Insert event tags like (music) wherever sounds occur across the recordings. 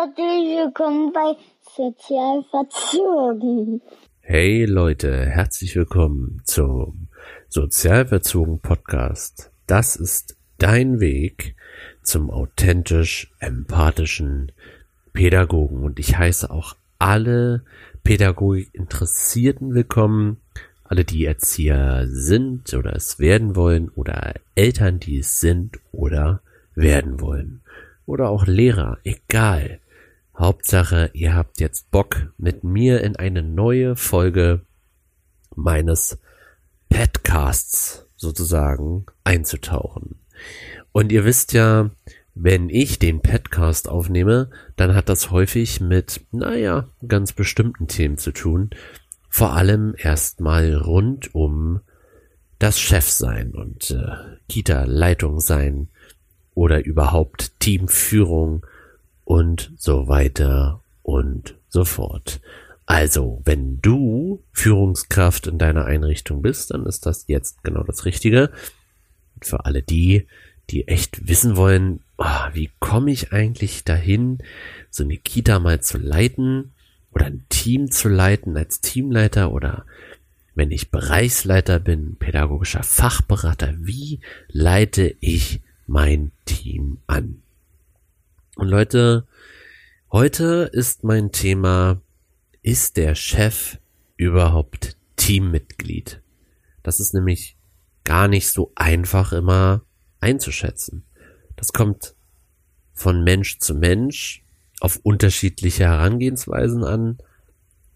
Herzlich willkommen bei Sozialverzogen. Hey Leute, herzlich willkommen zum Sozialverzogen Podcast. Das ist dein Weg zum authentisch empathischen Pädagogen und ich heiße auch alle Pädagogik Interessierten willkommen, alle die Erzieher sind oder es werden wollen oder Eltern, die es sind oder werden wollen oder auch Lehrer, egal. Hauptsache, ihr habt jetzt Bock, mit mir in eine neue Folge meines Podcasts sozusagen einzutauchen. Und ihr wisst ja, wenn ich den Podcast aufnehme, dann hat das häufig mit, naja, ganz bestimmten Themen zu tun. Vor allem erstmal rund um das Chefsein und äh, Kita-Leitung sein, oder überhaupt Teamführung und so weiter und so fort. Also, wenn du Führungskraft in deiner Einrichtung bist, dann ist das jetzt genau das Richtige. Für alle die, die echt wissen wollen, oh, wie komme ich eigentlich dahin, so eine Kita mal zu leiten oder ein Team zu leiten als Teamleiter oder wenn ich Bereichsleiter bin, pädagogischer Fachberater, wie leite ich mein Team an. Und Leute, heute ist mein Thema, ist der Chef überhaupt Teammitglied? Das ist nämlich gar nicht so einfach immer einzuschätzen. Das kommt von Mensch zu Mensch auf unterschiedliche Herangehensweisen an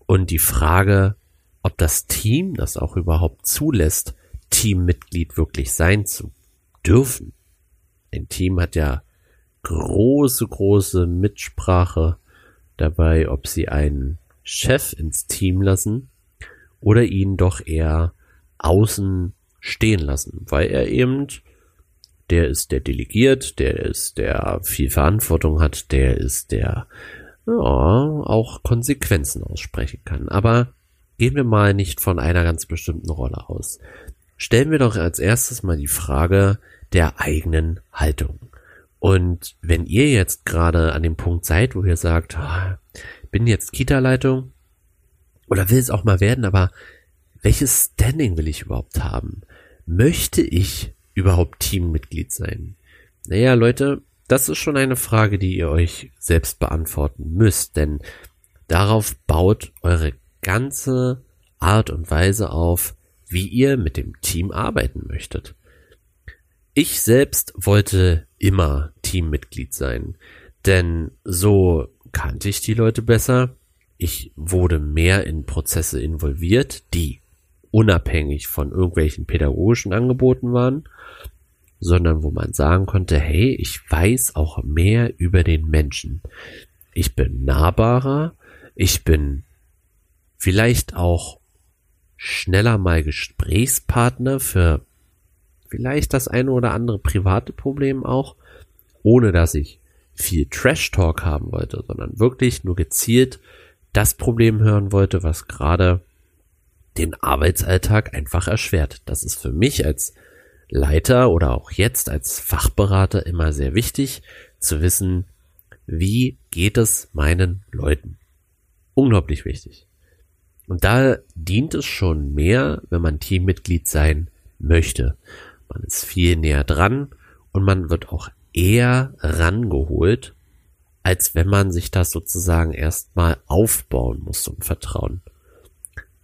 und die Frage, ob das Team das auch überhaupt zulässt, Teammitglied wirklich sein zu dürfen, ein Team hat ja große, große Mitsprache dabei, ob sie einen Chef ins Team lassen oder ihn doch eher außen stehen lassen, weil er eben, der ist der delegiert, der ist der viel Verantwortung hat, der ist der ja, auch Konsequenzen aussprechen kann. Aber gehen wir mal nicht von einer ganz bestimmten Rolle aus. Stellen wir doch als erstes mal die Frage, der eigenen Haltung. Und wenn ihr jetzt gerade an dem Punkt seid, wo ihr sagt, oh, bin jetzt Kita-Leitung oder will es auch mal werden, aber welches Standing will ich überhaupt haben? Möchte ich überhaupt Teammitglied sein? Naja, Leute, das ist schon eine Frage, die ihr euch selbst beantworten müsst, denn darauf baut eure ganze Art und Weise auf, wie ihr mit dem Team arbeiten möchtet. Ich selbst wollte immer Teammitglied sein, denn so kannte ich die Leute besser, ich wurde mehr in Prozesse involviert, die unabhängig von irgendwelchen pädagogischen Angeboten waren, sondern wo man sagen konnte, hey, ich weiß auch mehr über den Menschen. Ich bin nahbarer, ich bin vielleicht auch schneller mal Gesprächspartner für vielleicht das eine oder andere private Problem auch, ohne dass ich viel Trash-Talk haben wollte, sondern wirklich nur gezielt das Problem hören wollte, was gerade den Arbeitsalltag einfach erschwert. Das ist für mich als Leiter oder auch jetzt als Fachberater immer sehr wichtig zu wissen, wie geht es meinen Leuten. Unglaublich wichtig. Und da dient es schon mehr, wenn man Teammitglied sein möchte. Man ist viel näher dran und man wird auch eher rangeholt, als wenn man sich das sozusagen erstmal aufbauen muss, ein Vertrauen.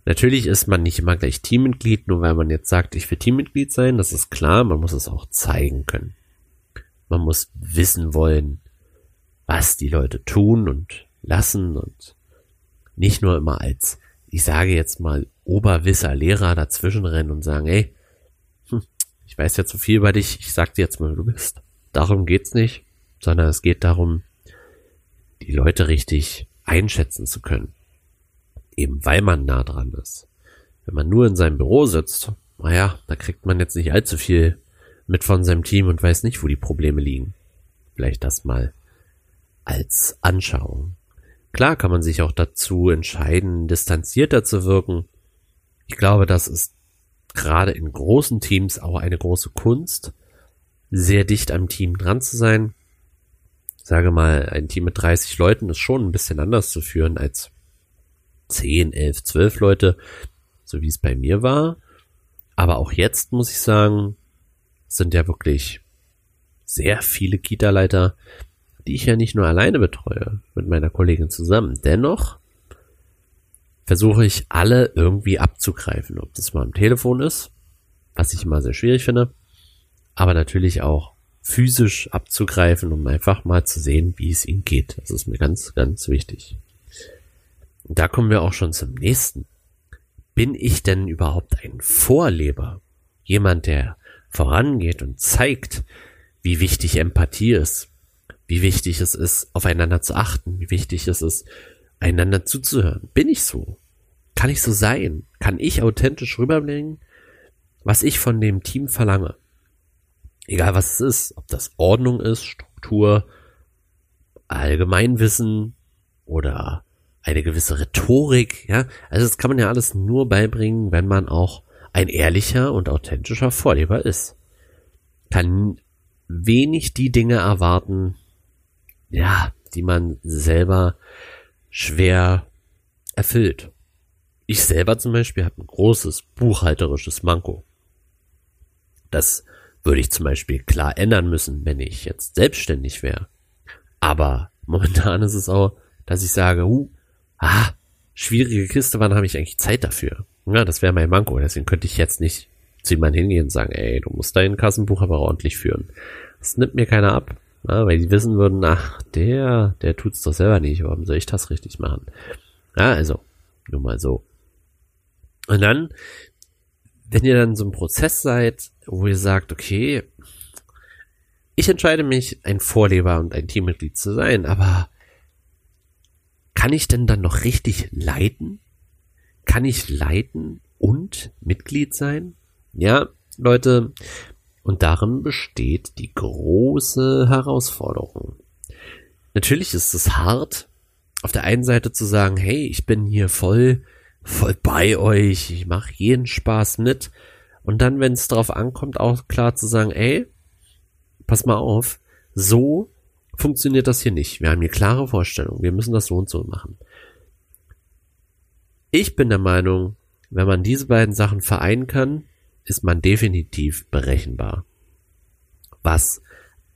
Natürlich ist man nicht immer gleich Teammitglied, nur weil man jetzt sagt, ich will Teammitglied sein, das ist klar, man muss es auch zeigen können. Man muss wissen wollen, was die Leute tun und lassen und nicht nur immer als, ich sage jetzt mal, Oberwisser Lehrer dazwischen rennen und sagen, ey, ich weiß ja zu viel über dich, ich sag dir jetzt mal, du bist. Darum geht's nicht, sondern es geht darum, die Leute richtig einschätzen zu können. Eben weil man nah dran ist. Wenn man nur in seinem Büro sitzt, naja, da kriegt man jetzt nicht allzu viel mit von seinem Team und weiß nicht, wo die Probleme liegen. Vielleicht das mal als Anschauung. Klar kann man sich auch dazu entscheiden, distanzierter zu wirken. Ich glaube, das ist gerade in großen Teams auch eine große Kunst, sehr dicht am Team dran zu sein. Das sage mal, ein Team mit 30 Leuten ist schon ein bisschen anders zu führen als 10, 11, 12 Leute, so wie es bei mir war. Aber auch jetzt muss ich sagen, sind ja wirklich sehr viele Kita-Leiter, die ich ja nicht nur alleine betreue, mit meiner Kollegin zusammen. Dennoch versuche ich alle irgendwie abzugreifen, ob das mal am Telefon ist, was ich immer sehr schwierig finde, aber natürlich auch physisch abzugreifen, um einfach mal zu sehen, wie es ihnen geht. Das ist mir ganz, ganz wichtig. Und da kommen wir auch schon zum nächsten. Bin ich denn überhaupt ein Vorleber? Jemand, der vorangeht und zeigt, wie wichtig Empathie ist, wie wichtig es ist, aufeinander zu achten, wie wichtig es ist, einander zuzuhören. Bin ich so? Kann ich so sein? Kann ich authentisch rüberbringen, was ich von dem Team verlange? Egal was es ist, ob das Ordnung ist, Struktur, Allgemeinwissen oder eine gewisse Rhetorik, ja. Also das kann man ja alles nur beibringen, wenn man auch ein ehrlicher und authentischer Vorleber ist. Kann wenig die Dinge erwarten, ja, die man selber schwer erfüllt. Ich selber zum Beispiel habe ein großes buchhalterisches Manko. Das würde ich zum Beispiel klar ändern müssen, wenn ich jetzt selbstständig wäre. Aber momentan ist es auch, dass ich sage, uh, ah, schwierige Kiste, wann habe ich eigentlich Zeit dafür? Ja, das wäre mein Manko, deswegen könnte ich jetzt nicht zu jemandem hingehen und sagen, ey, du musst dein Kassenbuch aber ordentlich führen. Das nimmt mir keiner ab, ja, weil die wissen würden, ach, der, der tut's doch selber nicht, warum soll ich das richtig machen? Ja, also, nur mal so. Und dann, wenn ihr dann so ein Prozess seid, wo ihr sagt, okay, ich entscheide mich, ein Vorleber und ein Teammitglied zu sein, aber kann ich denn dann noch richtig leiten? Kann ich leiten und Mitglied sein? Ja, Leute, und darin besteht die große Herausforderung. Natürlich ist es hart, auf der einen Seite zu sagen, hey, ich bin hier voll, voll bei euch, ich mache jeden Spaß mit. Und dann, wenn es darauf ankommt, auch klar zu sagen, ey, pass mal auf, so funktioniert das hier nicht. Wir haben hier klare Vorstellungen. Wir müssen das so und so machen. Ich bin der Meinung, wenn man diese beiden Sachen vereinen kann, ist man definitiv berechenbar. Was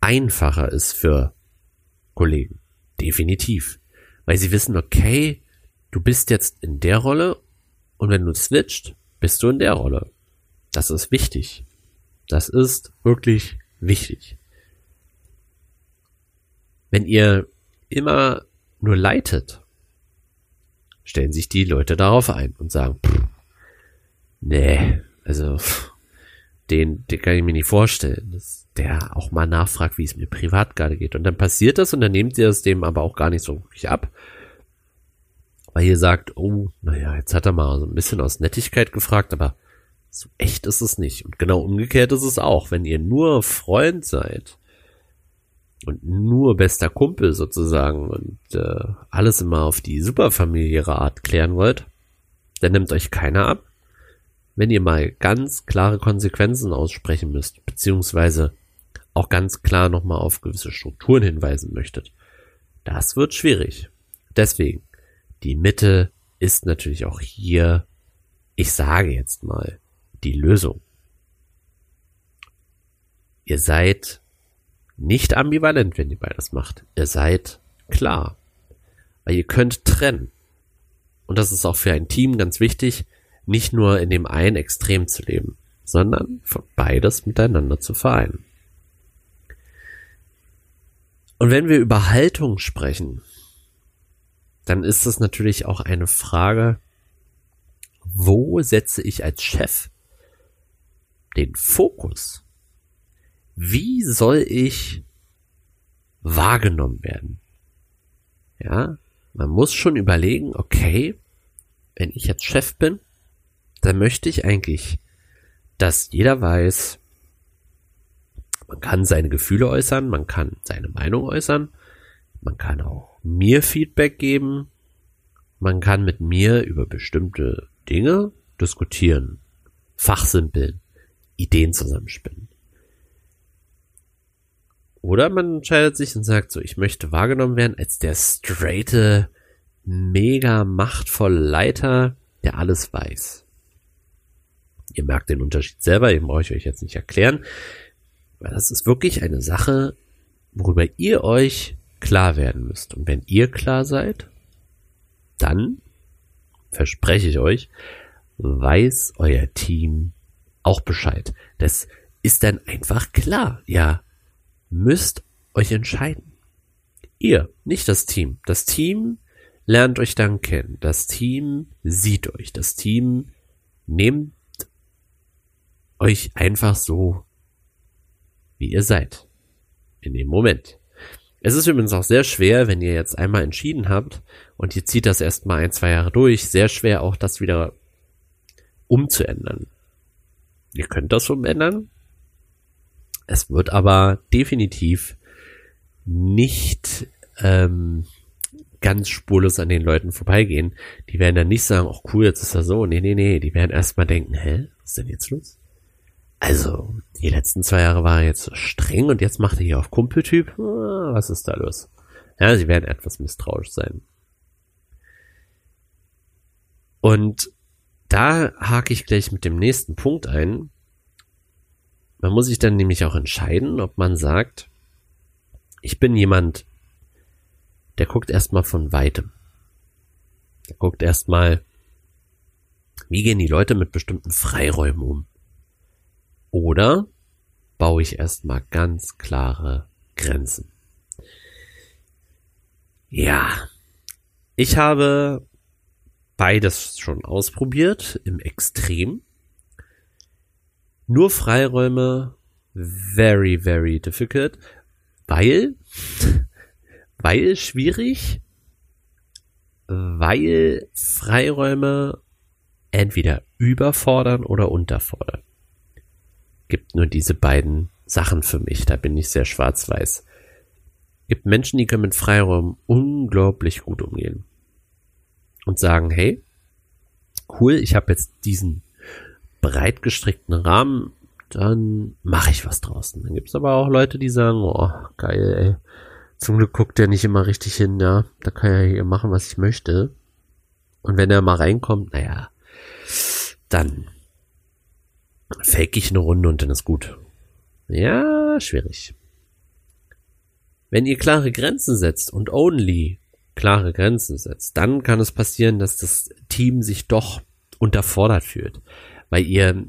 einfacher ist für Kollegen. Definitiv. Weil sie wissen, okay, du bist jetzt in der Rolle und wenn du switcht, bist du in der Rolle. Das ist wichtig. Das ist wirklich wichtig. Wenn ihr immer nur leitet, stellen sich die Leute darauf ein und sagen, pff, nee, also den, den kann ich mir nicht vorstellen, dass der auch mal nachfragt, wie es mir privat gerade geht. Und dann passiert das und dann nehmt ihr es dem aber auch gar nicht so wirklich ab. Weil ihr sagt, oh, naja, jetzt hat er mal so ein bisschen aus Nettigkeit gefragt, aber so echt ist es nicht. Und genau umgekehrt ist es auch. Wenn ihr nur Freund seid, und nur bester Kumpel sozusagen und äh, alles immer auf die superfamiliäre Art klären wollt, dann nimmt euch keiner ab. Wenn ihr mal ganz klare Konsequenzen aussprechen müsst, beziehungsweise auch ganz klar nochmal auf gewisse Strukturen hinweisen möchtet, das wird schwierig. Deswegen, die Mitte ist natürlich auch hier, ich sage jetzt mal, die Lösung. Ihr seid nicht ambivalent, wenn ihr beides macht. Ihr seid klar. Weil ihr könnt trennen. Und das ist auch für ein Team ganz wichtig, nicht nur in dem einen Extrem zu leben, sondern beides miteinander zu vereinen. Und wenn wir über Haltung sprechen, dann ist es natürlich auch eine Frage, wo setze ich als Chef den Fokus? wie soll ich wahrgenommen werden? Ja, man muss schon überlegen, okay, wenn ich jetzt Chef bin, dann möchte ich eigentlich, dass jeder weiß, man kann seine Gefühle äußern, man kann seine Meinung äußern, man kann auch mir Feedback geben, man kann mit mir über bestimmte Dinge diskutieren, fachsimpeln, Ideen zusammenspinnen. Oder man entscheidet sich und sagt so, ich möchte wahrgenommen werden als der straighte, mega machtvolle Leiter, der alles weiß. Ihr merkt den Unterschied selber, den brauche ich euch jetzt nicht erklären. Weil das ist wirklich eine Sache, worüber ihr euch klar werden müsst. Und wenn ihr klar seid, dann, verspreche ich euch, weiß euer Team auch Bescheid. Das ist dann einfach klar. Ja, müsst euch entscheiden. Ihr, nicht das Team. Das Team lernt euch dann kennen. Das Team sieht euch. Das Team nimmt euch einfach so, wie ihr seid. In dem Moment. Es ist übrigens auch sehr schwer, wenn ihr jetzt einmal entschieden habt und ihr zieht das erstmal ein, zwei Jahre durch, sehr schwer auch das wieder umzuändern. Ihr könnt das umändern, es wird aber definitiv nicht ähm, ganz spurlos an den Leuten vorbeigehen. Die werden dann nicht sagen, ach cool, jetzt ist er so. Nee, nee, nee. Die werden erstmal denken, hä, was ist denn jetzt los? Also, die letzten zwei Jahre war er jetzt streng und jetzt macht er hier auf Kumpeltyp. Ah, was ist da los? Ja, sie werden etwas misstrauisch sein. Und da hake ich gleich mit dem nächsten Punkt ein. Man muss sich dann nämlich auch entscheiden, ob man sagt, ich bin jemand, der guckt erstmal von weitem. Der guckt erstmal, wie gehen die Leute mit bestimmten Freiräumen um? Oder baue ich erstmal ganz klare Grenzen? Ja, ich habe beides schon ausprobiert im Extrem. Nur Freiräume, very, very difficult, weil, (laughs) weil schwierig, weil Freiräume entweder überfordern oder unterfordern. Gibt nur diese beiden Sachen für mich, da bin ich sehr schwarz-weiß. Gibt Menschen, die können mit Freiräumen unglaublich gut umgehen und sagen, hey, cool, ich habe jetzt diesen breit gestrickten Rahmen, dann mache ich was draußen. Dann gibt's aber auch Leute, die sagen, oh, geil, ey. Zum Glück guckt der nicht immer richtig hin, ja. Da kann er hier machen, was ich möchte. Und wenn er mal reinkommt, naja, dann fake ich eine Runde und dann ist gut. Ja, schwierig. Wenn ihr klare Grenzen setzt und only klare Grenzen setzt, dann kann es passieren, dass das Team sich doch unterfordert fühlt weil ihr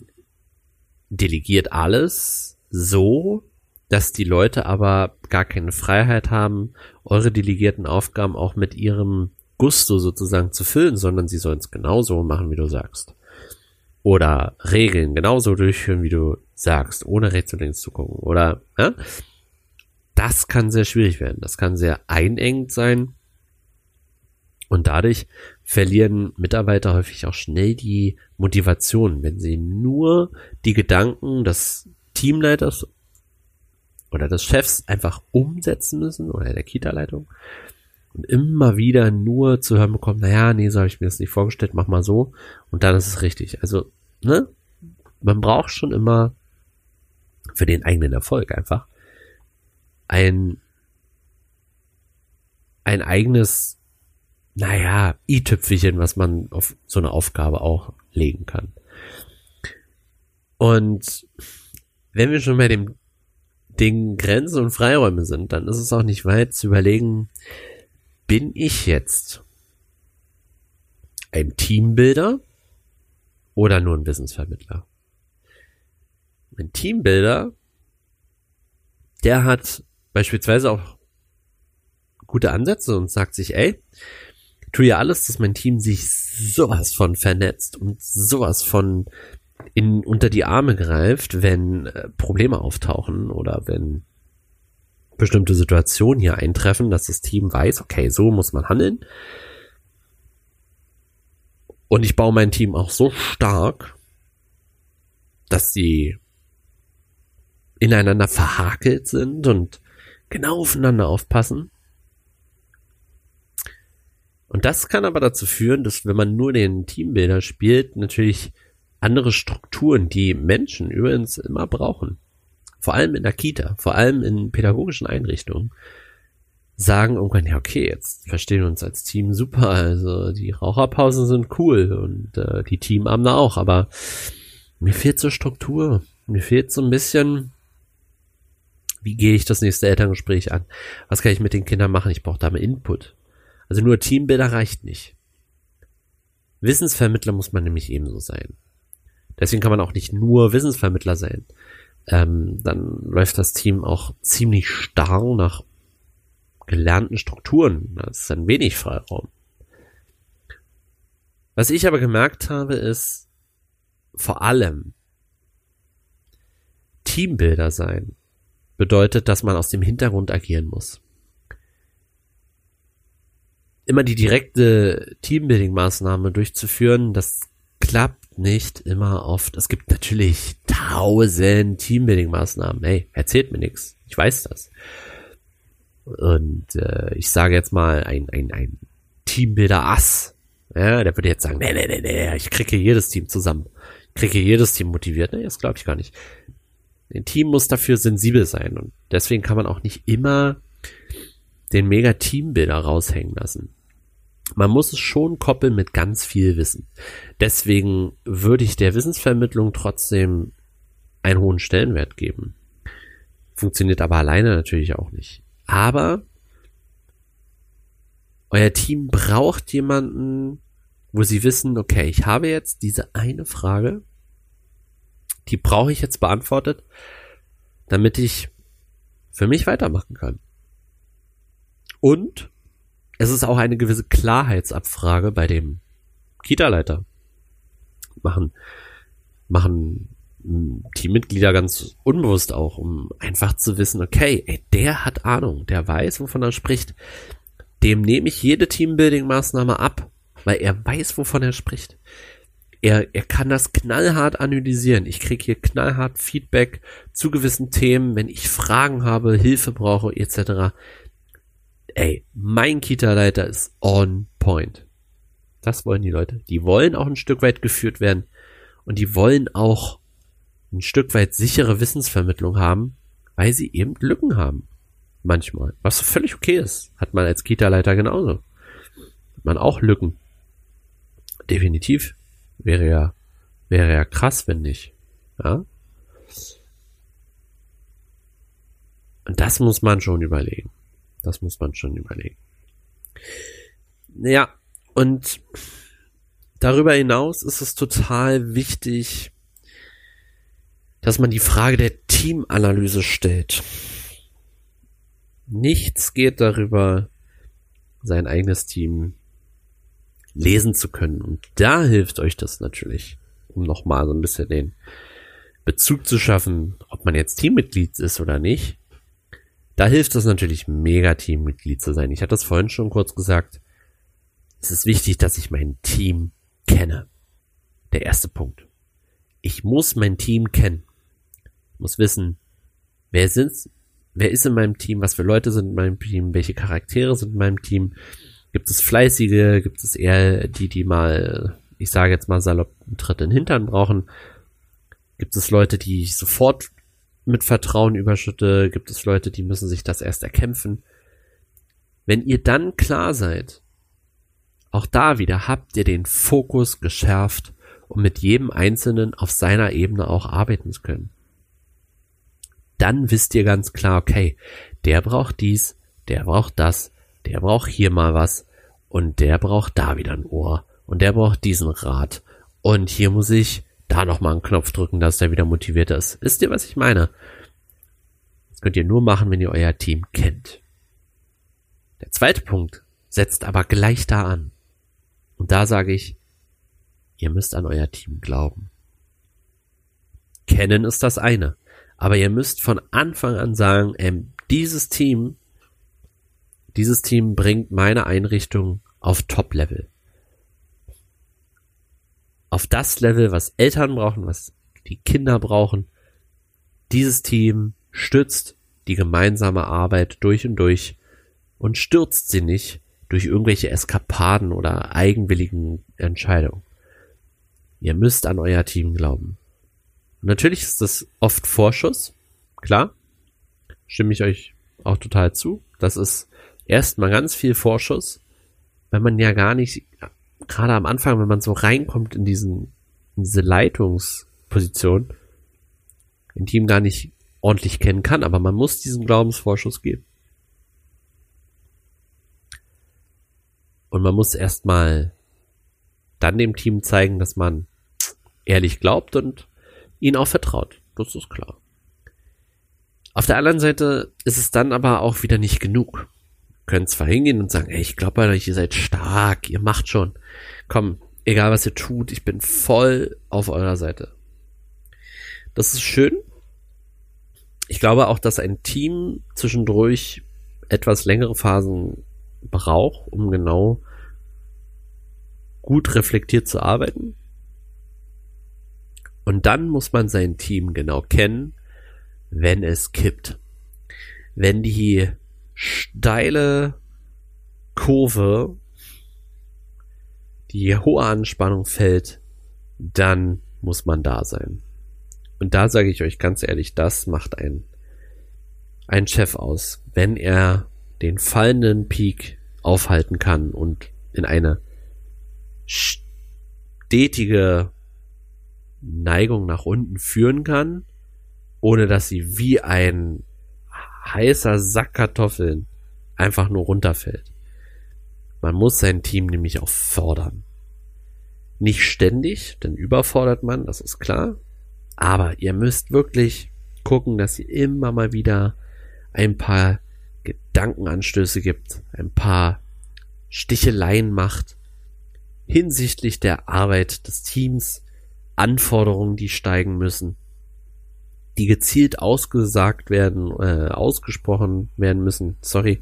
delegiert alles so, dass die Leute aber gar keine Freiheit haben, eure delegierten Aufgaben auch mit ihrem Gusto sozusagen zu füllen, sondern sie sollen es genauso machen, wie du sagst. Oder Regeln genauso durchführen, wie du sagst, ohne rechts und links zu gucken. Oder, ja? Das kann sehr schwierig werden. Das kann sehr einengt sein. Und dadurch verlieren Mitarbeiter häufig auch schnell die Motivation, wenn sie nur die Gedanken des Teamleiters oder des Chefs einfach umsetzen müssen oder der Kita-Leitung und immer wieder nur zu hören bekommen, naja, nee, so habe ich mir das nicht vorgestellt, mach mal so und dann ist es richtig. Also, ne? Man braucht schon immer für den eigenen Erfolg einfach ein ein eigenes naja, i-Tüpfelchen, was man auf so eine Aufgabe auch legen kann. Und wenn wir schon bei dem Ding Grenzen und Freiräume sind, dann ist es auch nicht weit zu überlegen, bin ich jetzt ein Teambuilder oder nur ein Wissensvermittler? Ein Teambuilder, der hat beispielsweise auch gute Ansätze und sagt sich, ey, tue ja alles, dass mein Team sich sowas von vernetzt und sowas von in, unter die Arme greift, wenn äh, Probleme auftauchen oder wenn bestimmte Situationen hier eintreffen, dass das Team weiß, okay, so muss man handeln. Und ich baue mein Team auch so stark, dass sie ineinander verhakelt sind und genau aufeinander aufpassen. Und das kann aber dazu führen, dass wenn man nur den Teambuilder spielt, natürlich andere Strukturen, die Menschen übrigens immer brauchen. Vor allem in der Kita, vor allem in pädagogischen Einrichtungen, sagen irgendwann, ja, okay, jetzt verstehen wir uns als Team super, also die Raucherpausen sind cool und äh, die Teamabende auch, aber mir fehlt so Struktur, mir fehlt so ein bisschen, wie gehe ich das nächste Elterngespräch an? Was kann ich mit den Kindern machen? Ich brauche da mal Input. Also nur Teambilder reicht nicht. Wissensvermittler muss man nämlich ebenso sein. Deswegen kann man auch nicht nur Wissensvermittler sein. Ähm, dann läuft das Team auch ziemlich starr nach gelernten Strukturen. Das ist ein wenig Freiraum. Was ich aber gemerkt habe, ist vor allem Teambilder sein bedeutet, dass man aus dem Hintergrund agieren muss. Immer die direkte Teambuilding-Maßnahme durchzuführen, das klappt nicht immer oft. Es gibt natürlich tausend Teambuilding-Maßnahmen. Hey, erzählt mir nichts. Ich weiß das. Und äh, ich sage jetzt mal ein, ein, ein Teambuilder-Ass. Ja, der würde jetzt sagen, nee, nee, nee, nee, ich kriege jedes Team zusammen. Ich kriege jedes Team motiviert. Nee, das glaube ich gar nicht. Ein Team muss dafür sensibel sein und deswegen kann man auch nicht immer den mega Teambilder raushängen lassen. Man muss es schon koppeln mit ganz viel Wissen. Deswegen würde ich der Wissensvermittlung trotzdem einen hohen Stellenwert geben. Funktioniert aber alleine natürlich auch nicht. Aber euer Team braucht jemanden, wo sie wissen, okay, ich habe jetzt diese eine Frage, die brauche ich jetzt beantwortet, damit ich für mich weitermachen kann. Und es ist auch eine gewisse Klarheitsabfrage bei dem Kita-Leiter. Machen, machen Teammitglieder ganz unbewusst auch, um einfach zu wissen, okay, ey, der hat Ahnung, der weiß, wovon er spricht. Dem nehme ich jede Teambuilding-Maßnahme ab, weil er weiß, wovon er spricht. Er, er kann das knallhart analysieren. Ich kriege hier knallhart Feedback zu gewissen Themen, wenn ich Fragen habe, Hilfe brauche, etc. Ey, mein Kita-Leiter ist on point. Das wollen die Leute. Die wollen auch ein Stück weit geführt werden und die wollen auch ein Stück weit sichere Wissensvermittlung haben, weil sie eben Lücken haben. Manchmal. Was völlig okay ist. Hat man als Kita-Leiter genauso. Hat man auch Lücken. Definitiv. Wäre ja, wäre ja krass, wenn nicht. Ja. Und das muss man schon überlegen. Das muss man schon überlegen. Ja, und darüber hinaus ist es total wichtig, dass man die Frage der Teamanalyse stellt. Nichts geht darüber, sein eigenes Team lesen zu können. Und da hilft euch das natürlich, um nochmal so ein bisschen den Bezug zu schaffen, ob man jetzt Teammitglied ist oder nicht. Da hilft es natürlich mega Teammitglied zu sein. Ich hatte das vorhin schon kurz gesagt. Es ist wichtig, dass ich mein Team kenne. Der erste Punkt. Ich muss mein Team kennen muss wissen, wer sind's, wer ist in meinem Team, was für Leute sind in meinem Team, welche Charaktere sind in meinem Team. Gibt es fleißige, gibt es eher die, die mal, ich sage jetzt mal salopp, einen Tritt in den Hintern brauchen. Gibt es Leute, die ich sofort mit Vertrauen überschütte? Gibt es Leute, die müssen sich das erst erkämpfen? Wenn ihr dann klar seid, auch da wieder habt ihr den Fokus geschärft, um mit jedem Einzelnen auf seiner Ebene auch arbeiten zu können dann wisst ihr ganz klar, okay, der braucht dies, der braucht das, der braucht hier mal was und der braucht da wieder ein Ohr und der braucht diesen Rat und hier muss ich da nochmal einen Knopf drücken, dass der wieder motiviert ist. Wisst ihr, was ich meine? Das könnt ihr nur machen, wenn ihr euer Team kennt. Der zweite Punkt setzt aber gleich da an. Und da sage ich, ihr müsst an euer Team glauben. Kennen ist das eine. Aber ihr müsst von Anfang an sagen, ähm, dieses Team, dieses Team bringt meine Einrichtung auf Top-Level. Auf das Level, was Eltern brauchen, was die Kinder brauchen. Dieses Team stützt die gemeinsame Arbeit durch und durch und stürzt sie nicht durch irgendwelche Eskapaden oder eigenwilligen Entscheidungen. Ihr müsst an euer Team glauben. Natürlich ist das oft Vorschuss, Klar, stimme ich euch auch total zu. Das ist erstmal ganz viel Vorschuss, wenn man ja gar nicht, gerade am Anfang, wenn man so reinkommt in diesen, in diese Leitungsposition, im Team gar nicht ordentlich kennen kann, aber man muss diesen Glaubensvorschuss geben. Und man muss erstmal dann dem Team zeigen, dass man ehrlich glaubt und ihnen auch vertraut. Das ist klar. Auf der anderen Seite ist es dann aber auch wieder nicht genug. Können zwar hingehen und sagen, ey, ich glaube an euch, ihr seid stark, ihr macht schon. Komm, egal was ihr tut, ich bin voll auf eurer Seite. Das ist schön. Ich glaube auch, dass ein Team zwischendurch etwas längere Phasen braucht, um genau gut reflektiert zu arbeiten. Und dann muss man sein Team genau kennen, wenn es kippt. Wenn die steile Kurve, die hohe Anspannung fällt, dann muss man da sein. Und da sage ich euch ganz ehrlich, das macht ein, ein Chef aus, wenn er den fallenden Peak aufhalten kann und in eine stetige Neigung nach unten führen kann, ohne dass sie wie ein heißer Sack Kartoffeln einfach nur runterfällt. Man muss sein Team nämlich auch fordern. Nicht ständig, denn überfordert man, das ist klar. Aber ihr müsst wirklich gucken, dass ihr immer mal wieder ein paar Gedankenanstöße gibt, ein paar Sticheleien macht hinsichtlich der Arbeit des Teams, Anforderungen, die steigen müssen, die gezielt ausgesagt werden, äh, ausgesprochen werden müssen, sorry,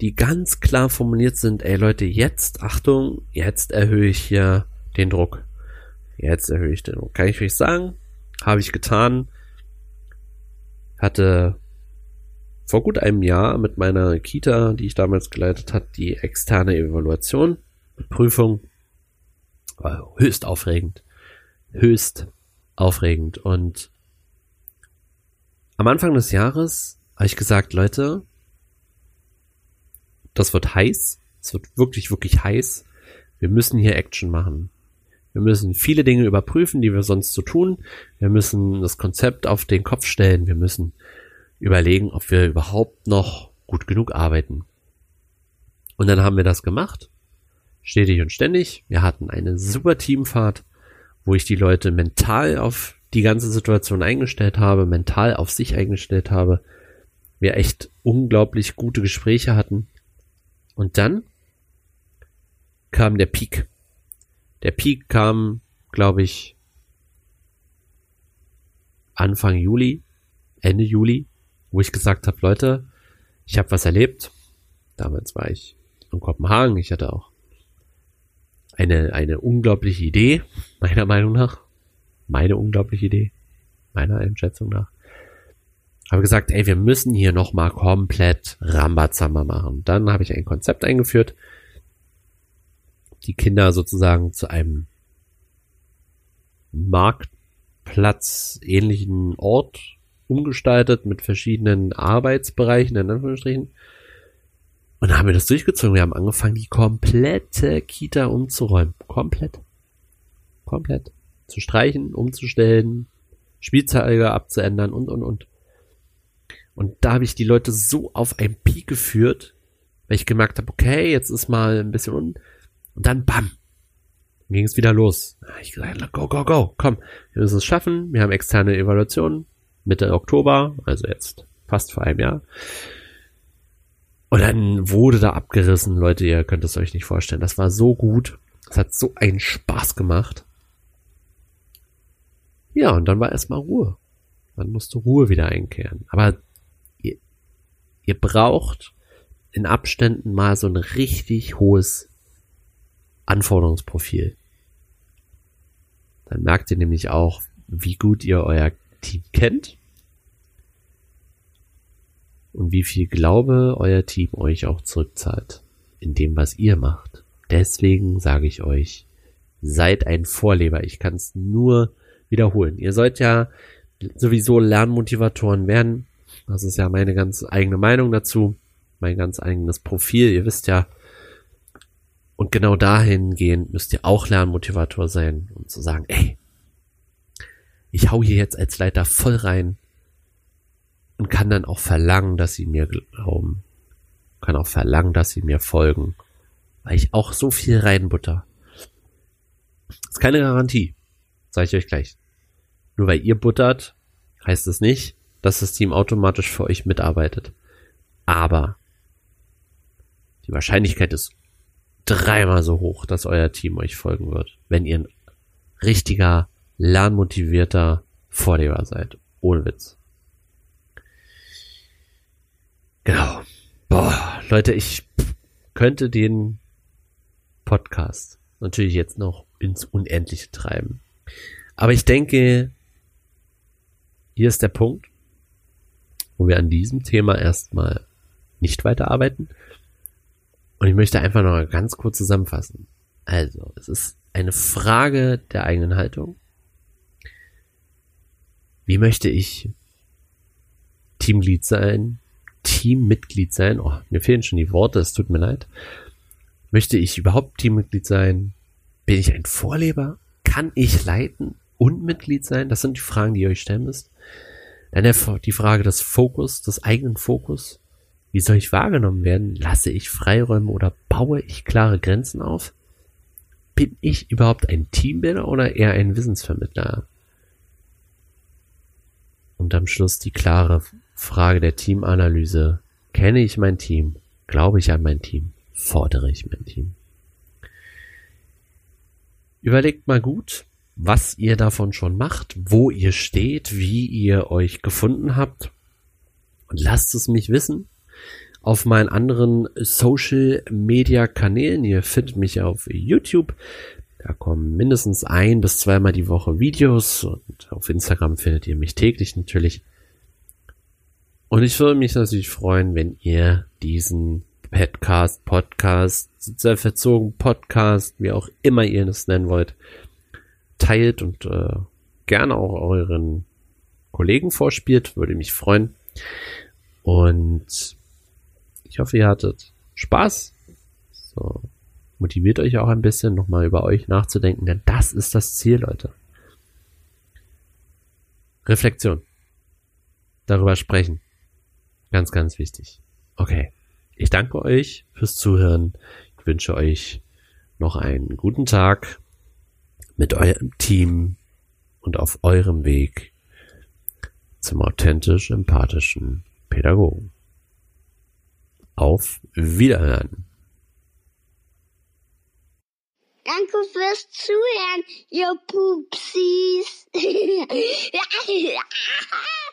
die ganz klar formuliert sind, ey Leute, jetzt, Achtung, jetzt erhöhe ich hier den Druck. Jetzt erhöhe ich den Druck. Kann ich euch sagen? Habe ich getan. Hatte vor gut einem Jahr mit meiner Kita, die ich damals geleitet hat, die externe Evaluation, Prüfung. War höchst aufregend. Höchst aufregend. Und am Anfang des Jahres habe ich gesagt, Leute, das wird heiß. Es wird wirklich, wirklich heiß. Wir müssen hier Action machen. Wir müssen viele Dinge überprüfen, die wir sonst so tun. Wir müssen das Konzept auf den Kopf stellen. Wir müssen überlegen, ob wir überhaupt noch gut genug arbeiten. Und dann haben wir das gemacht. Stetig und ständig. Wir hatten eine super Teamfahrt, wo ich die Leute mental auf die ganze Situation eingestellt habe, mental auf sich eingestellt habe. Wir echt unglaublich gute Gespräche hatten. Und dann kam der Peak. Der Peak kam, glaube ich, Anfang Juli, Ende Juli, wo ich gesagt habe, Leute, ich habe was erlebt. Damals war ich in Kopenhagen. Ich hatte auch eine, eine unglaubliche Idee, meiner Meinung nach. Meine unglaubliche Idee, meiner Einschätzung nach. Habe gesagt, ey, wir müssen hier nochmal komplett Rambazamba machen. Dann habe ich ein Konzept eingeführt, die Kinder sozusagen zu einem Marktplatz ähnlichen Ort umgestaltet mit verschiedenen Arbeitsbereichen, in Anführungsstrichen. Und dann haben wir das durchgezogen. Wir haben angefangen, die komplette Kita umzuräumen. Komplett. Komplett. Zu streichen, umzustellen, Spielzeuge abzuändern und, und, und. Und da habe ich die Leute so auf ein Peak geführt, weil ich gemerkt habe, okay, jetzt ist mal ein bisschen un und dann bam, ging es wieder los. Ich gesagt, go, go, go, komm, wir müssen es schaffen. Wir haben externe Evaluationen Mitte Oktober, also jetzt fast vor einem Jahr. Und dann wurde da abgerissen, Leute, ihr könnt es euch nicht vorstellen. Das war so gut. Es hat so einen Spaß gemacht. Ja, und dann war erstmal Ruhe. Dann musste Ruhe wieder einkehren. Aber ihr, ihr braucht in Abständen mal so ein richtig hohes Anforderungsprofil. Dann merkt ihr nämlich auch, wie gut ihr euer Team kennt und wie viel Glaube euer Team euch auch zurückzahlt in dem, was ihr macht. Deswegen sage ich euch, seid ein Vorleber. Ich kann es nur wiederholen. Ihr sollt ja sowieso Lernmotivatoren werden. Das ist ja meine ganz eigene Meinung dazu, mein ganz eigenes Profil. Ihr wisst ja, und genau dahingehend müsst ihr auch Lernmotivator sein, um zu sagen, ey, ich hau hier jetzt als Leiter voll rein und kann dann auch verlangen, dass sie mir glauben. Kann auch verlangen, dass sie mir folgen, weil ich auch so viel reinbutter. Ist keine Garantie, sage ich euch gleich. Nur weil ihr buttert, heißt es nicht, dass das Team automatisch für euch mitarbeitet. Aber die Wahrscheinlichkeit ist dreimal so hoch, dass euer Team euch folgen wird, wenn ihr ein richtiger, lernmotivierter Vorleber seid. Ohne Witz. Genau. Boah, Leute, ich könnte den Podcast natürlich jetzt noch ins Unendliche treiben. Aber ich denke, hier ist der Punkt, wo wir an diesem Thema erstmal nicht weiterarbeiten. Und ich möchte einfach noch ganz kurz zusammenfassen. Also, es ist eine Frage der eigenen Haltung. Wie möchte ich Teamlead sein? Teammitglied sein? Oh, mir fehlen schon die Worte, es tut mir leid. Möchte ich überhaupt Teammitglied sein? Bin ich ein Vorleber? Kann ich leiten und Mitglied sein? Das sind die Fragen, die ihr euch stellen müsst. Dann die Frage des Fokus, des eigenen Fokus. Wie soll ich wahrgenommen werden? Lasse ich Freiräume oder baue ich klare Grenzen auf? Bin ich überhaupt ein Teambuilder oder eher ein Wissensvermittler? Und am Schluss die klare Frage der Teamanalyse. Kenne ich mein Team? Glaube ich an mein Team? Fordere ich mein Team? Überlegt mal gut, was ihr davon schon macht, wo ihr steht, wie ihr euch gefunden habt. Und lasst es mich wissen auf meinen anderen Social Media Kanälen. Ihr findet mich auf YouTube. Da kommen mindestens ein bis zweimal die Woche Videos und auf Instagram findet ihr mich täglich natürlich. Und ich würde mich natürlich freuen, wenn ihr diesen Podcast, Podcast, sehr verzogen Podcast, wie auch immer ihr es nennen wollt, teilt und äh, gerne auch euren Kollegen vorspielt, würde mich freuen. Und ich hoffe, ihr hattet Spaß. So, motiviert euch auch ein bisschen, nochmal über euch nachzudenken, denn das ist das Ziel, Leute. Reflexion. Darüber sprechen. Ganz, ganz wichtig. Okay. Ich danke euch fürs Zuhören. Ich wünsche euch noch einen guten Tag mit eurem Team und auf eurem Weg zum authentisch empathischen Pädagogen. Auf Wiederhören. Danke fürs Zuhören, ihr Pupsis. (laughs)